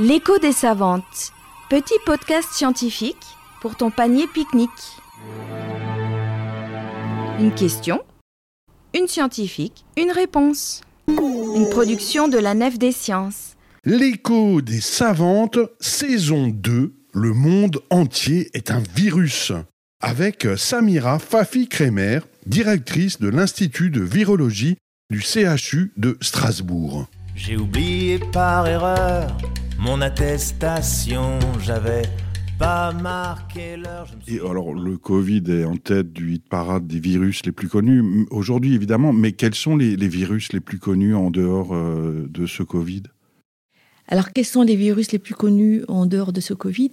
L'écho des savantes. Petit podcast scientifique pour ton panier pique-nique. Une question, une scientifique, une réponse. Une production de la Nef des Sciences. L'écho des savantes, saison 2, le monde entier est un virus. Avec Samira Fafi-Kremer, directrice de l'Institut de virologie du CHU de Strasbourg. J'ai oublié par erreur mon attestation, j'avais pas marqué l'heure. suis- Et alors, le Covid est en tête du hit parade des virus les plus connus, aujourd'hui évidemment, mais quels sont les, les virus les plus connus en dehors euh, de ce Covid? Alors, quels sont les virus les plus connus en dehors de ce Covid?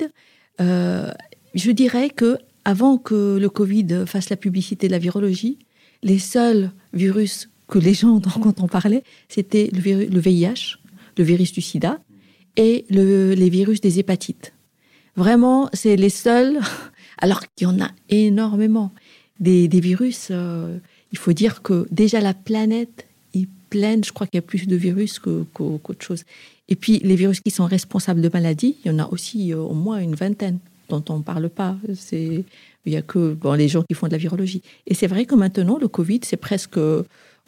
Euh, Je dirais que avant que le Covid fasse la publicité de la virologie, les seuls virus que les gens dont on parlait, c'était le, le VIH, le virus du SIDA et le- les virus des hépatites. Vraiment, c'est les seuls, alors qu'il y en a énormément. Des, virus, euh, il faut dire que déjà la planète est pleine, je crois qu'il y a plus de virus qu'autre chose. Et puis, les virus qui sont responsables de maladies, il y en a aussi euh, au moins une vingtaine dont on ne parle pas. Il n'y a que les gens qui font de la virologie. Et c'est vrai que maintenant, le Covid, c'est presque...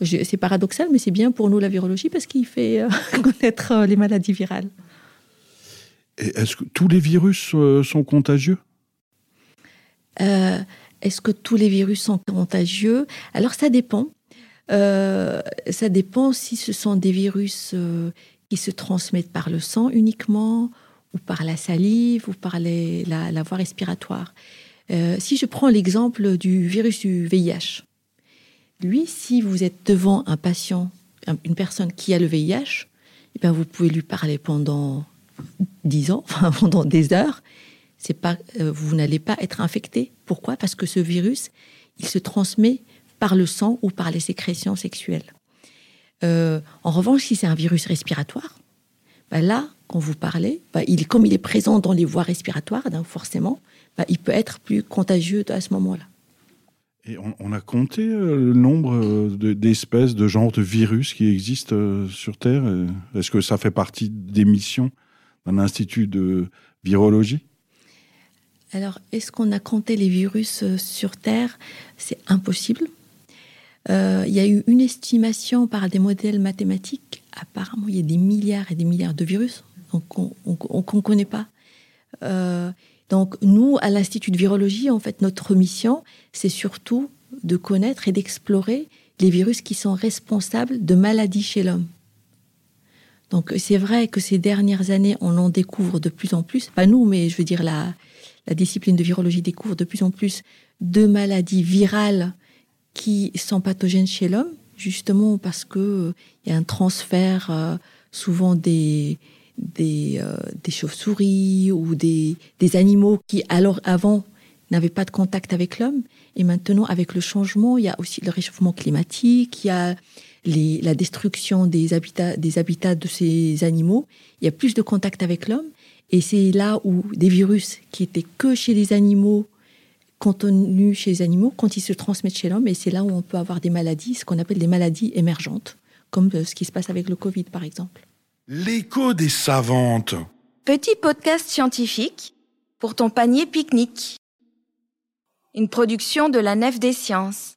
C'est paradoxal, mais c'est bien pour nous la virologie parce qu'il fait euh, connaître les maladies virales. Et Est-ce que tous les virus euh, sont contagieux? Euh, Est-ce que tous les virus sont contagieux? Alors ça dépend. Euh, ça dépend si ce sont des virus euh, qui se transmettent par le sang uniquement, ou par la salive, ou par la, la voie respiratoire. Euh, si je prends l'exemple du virus du VIH, lui, si vous êtes devant un patient, un- une personne qui a le VIH, eh bien, vous pouvez lui parler pendant 10 ans, pendant des heures, c'est pas, euh, vous n'allez pas être infecté. Pourquoi? Parce que ce virus, il se transmet par le sang ou par les sécrétions sexuelles. Euh, en revanche, si c'est un virus respiratoire, bah là, quand vous parlez, bah, il, comme il est présent dans les voies respiratoires, donc forcément, bah, il peut être plus contagieux à ce moment-là. Et on, on a compté euh, le nombre de- d'espèces, de genres de virus qui existent sur Terre Est-ce que ça fait partie des missions? D'un institut de virologie? Alors, est-ce qu'on a compté les virus euh, sur Terre? C'est impossible. Euh, il y a eu une estimation par des modèles mathématiques. Apparemment, il y a des milliards et des milliards de virus qu'on ne connaît pas. Euh, donc, nous, à l'Institut de virologie, en fait, notre mission, c'est surtout de connaître et d'explorer les virus qui sont responsables de maladies chez l'homme. Donc, c'est vrai que ces dernières années, on en découvre de plus en plus. Pas nous, mais je veux dire, la, la discipline de virologie découvre de plus en plus de maladies virales qui sont pathogènes chez l'homme, justement parce que euh, il y a un transfert euh, souvent des des, euh, des chauves-souris ou des, des animaux qui alors avant n'avaient pas de contact avec l'homme et maintenant avec le changement il y a aussi le réchauffement climatique il y a les, la destruction des habitats des habitats de ces animaux il y a plus de contact avec l'homme et c'est là où des virus qui étaient que chez les animaux, contenus chez les animaux, quand ils se transmettent chez l'homme, et c'est là où on peut avoir des maladies, ce qu'on appelle des maladies émergentes, comme euh, ce qui se passe avec le Covid, par exemple. L'écho des savantes. Petit podcast scientifique pour ton panier pique-nique. Une production de la Nef des Sciences.